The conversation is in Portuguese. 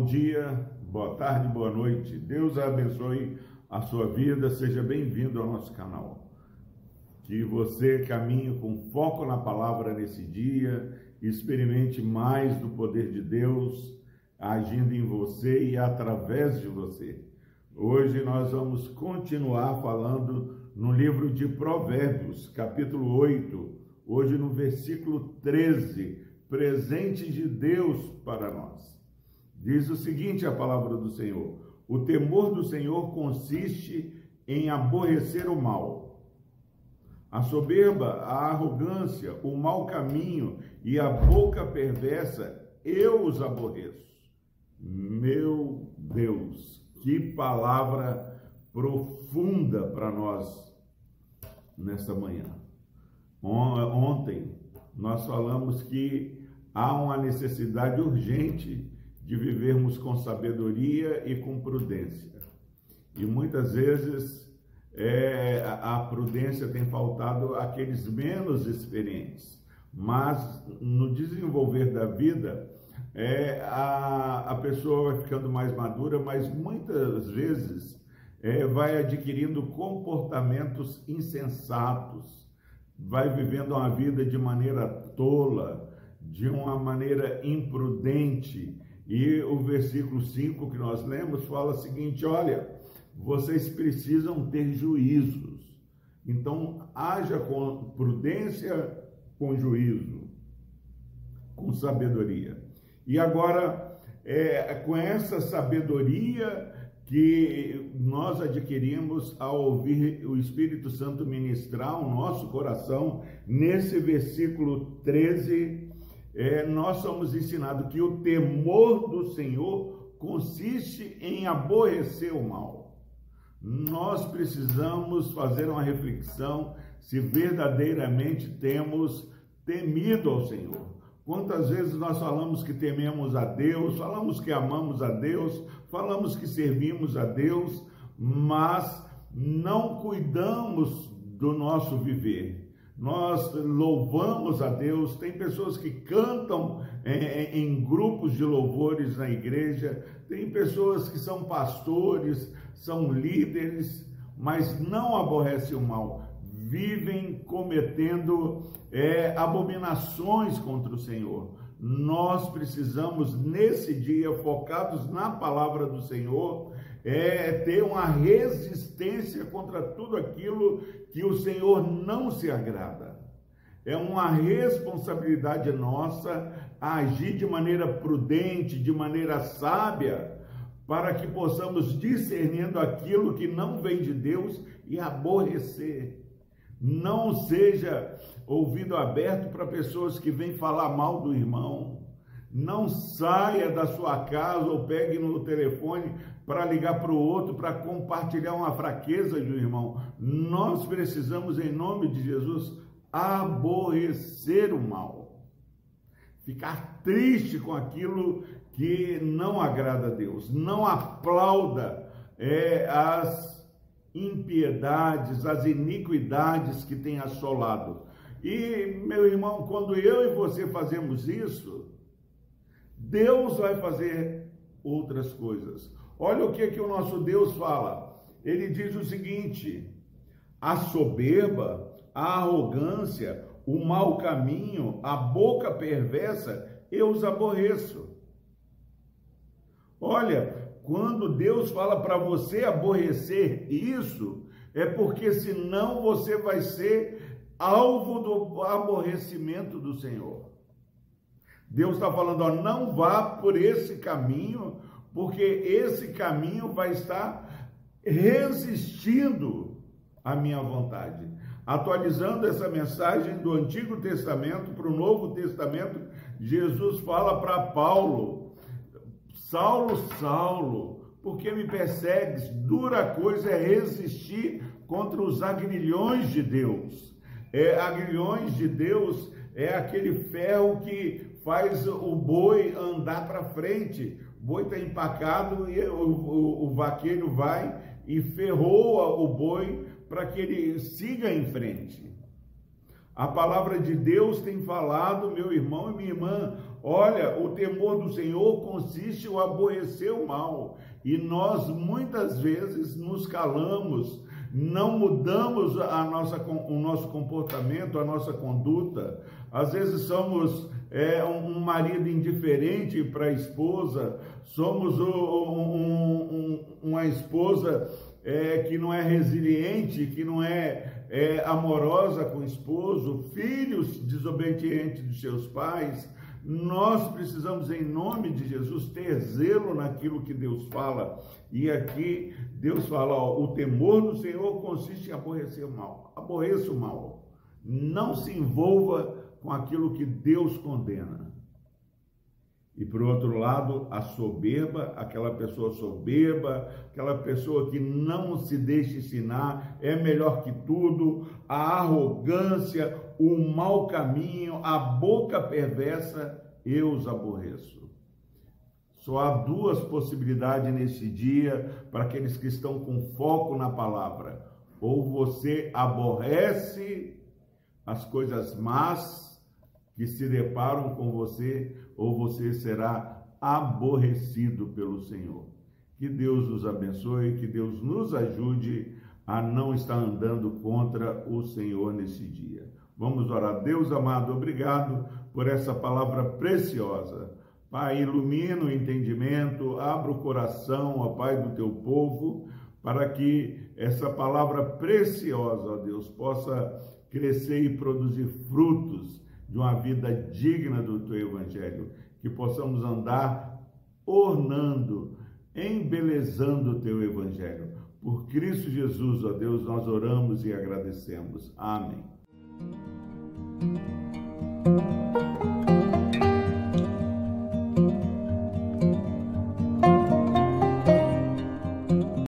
bom dia, boa tarde, boa noite. Deus abençoe a sua vida. Seja bem-vindo ao nosso canal. Que você caminhe com foco na palavra nesse dia, experimente mais do poder de Deus agindo em você e através de você. Hoje nós vamos continuar falando no livro de Provérbios, capítulo 8, hoje no versículo 13, presente de Deus para nós. Diz o seguinte a palavra do Senhor: O temor do Senhor consiste em aborrecer o mal. A soberba, a arrogância, o mau caminho e a boca perversa, eu os aborreço. Meu Deus, que palavra profunda para nós nesta manhã. Ontem nós falamos que há uma necessidade urgente de vivermos com sabedoria e com prudência. E muitas vezes é, a prudência tem faltado àqueles menos experientes. Mas no desenvolver da vida, é, a, a pessoa vai ficando mais madura, mas muitas vezes é, vai adquirindo comportamentos insensatos, vai vivendo uma vida de maneira tola, de uma maneira imprudente, e o versículo 5 que nós lemos fala o seguinte: olha, vocês precisam ter juízos. Então, haja com prudência, com juízo, com sabedoria. E agora, é, com essa sabedoria que nós adquirimos ao ouvir o Espírito Santo ministrar o nosso coração, nesse versículo 13 é, nós somos ensinados que o temor do Senhor consiste em aborrecer o mal. Nós precisamos fazer uma reflexão se verdadeiramente temos temido ao Senhor. Quantas vezes nós falamos que tememos a Deus, falamos que amamos a Deus, falamos que servimos a Deus, mas não cuidamos do nosso viver nós louvamos a Deus. Tem pessoas que cantam em, em, grupos de louvores na igreja, tem pessoas que são pastores, são líderes, mas não aborrecem o mal, vivem cometendo é, abominações contra o Senhor. Nós precisamos, nesse dia, focados na palavra do Senhor, é ter uma resistência contra tudo aquilo que o Senhor não se agrada. É uma responsabilidade nossa agir de maneira prudente, de maneira sábia, para que possamos discernindo aquilo que não vem de Deus e aborrecer. Não seja ouvido aberto para pessoas que vêm falar mal do irmão. Não saia da sua casa ou pegue no telefone para ligar para o outro, para compartilhar uma fraqueza de um irmão. Nós precisamos, em nome de Jesus, aborrecer o mal. Ficar triste com aquilo que não agrada a Deus. Não aplauda é, as impiedades, as iniquidades que tem assolado. E, meu irmão, quando eu e você fazemos isso, Deus vai fazer outras coisas. Olha o que, que o nosso Deus fala. Ele diz o seguinte: a soberba, a arrogância, o mau caminho, a boca perversa, eu os aborreço. Olha, quando Deus fala para você aborrecer isso, é porque senão você vai ser alvo do aborrecimento do Senhor. Deus está falando, ó, não vá por esse caminho, porque esse caminho vai estar resistindo à minha vontade. Atualizando essa mensagem do Antigo Testamento para o Novo Testamento, Jesus fala para Paulo: Saulo, Saulo, por que me persegues? Dura coisa é resistir contra os agrilhões de Deus. É, agrilhões de Deus é aquele ferro que faz o boi andar para frente. O boi está empacado e o, o, o vaqueiro vai e ferroa o boi para que ele siga em frente. A palavra de Deus tem falado, meu irmão e minha irmã, olha, o temor do Senhor consiste em aborrecer o mal. E nós muitas vezes nos calamos, não mudamos a nossa, o nosso comportamento, a nossa conduta. Às vezes somos é, um, marido indiferente para a esposa, somos um, um, uma esposa é, que não é resiliente, que não é, é amorosa com o esposo, filhos desobedientes de seus pais, nós precisamos, em nome de Jesus, ter zelo naquilo que Deus fala. E aqui Deus fala: ó, o temor do Senhor consiste em aborrecer o mal. Aborreça o mal. Não se envolva com aquilo que Deus condena. E por outro lado, a soberba, aquela pessoa soberba, aquela pessoa que não se deixa ensinar, é melhor que tudo, a arrogância, o mau caminho, a boca perversa, eu os aborreço. Só há duas possibilidades nesse dia para aqueles que estão com foco na palavra. Ou você aborrece as coisas más que se deparam com você, ou você será aborrecido pelo Senhor. Que Deus nos abençoe, que Deus nos ajude a não estar andando contra o Senhor nesse dia. Vamos orar. Deus amado, obrigado por essa palavra preciosa. Pai, ilumina o entendimento, abra o coração, ó Pai, do teu povo, para que essa palavra preciosa, ó Deus, possa crescer e produzir frutos de uma vida digna do teu evangelho, que possamos andar ornando, embelezando o teu evangelho. Por Cristo Jesus, ó Deus, nós oramos e agradecemos. Amém.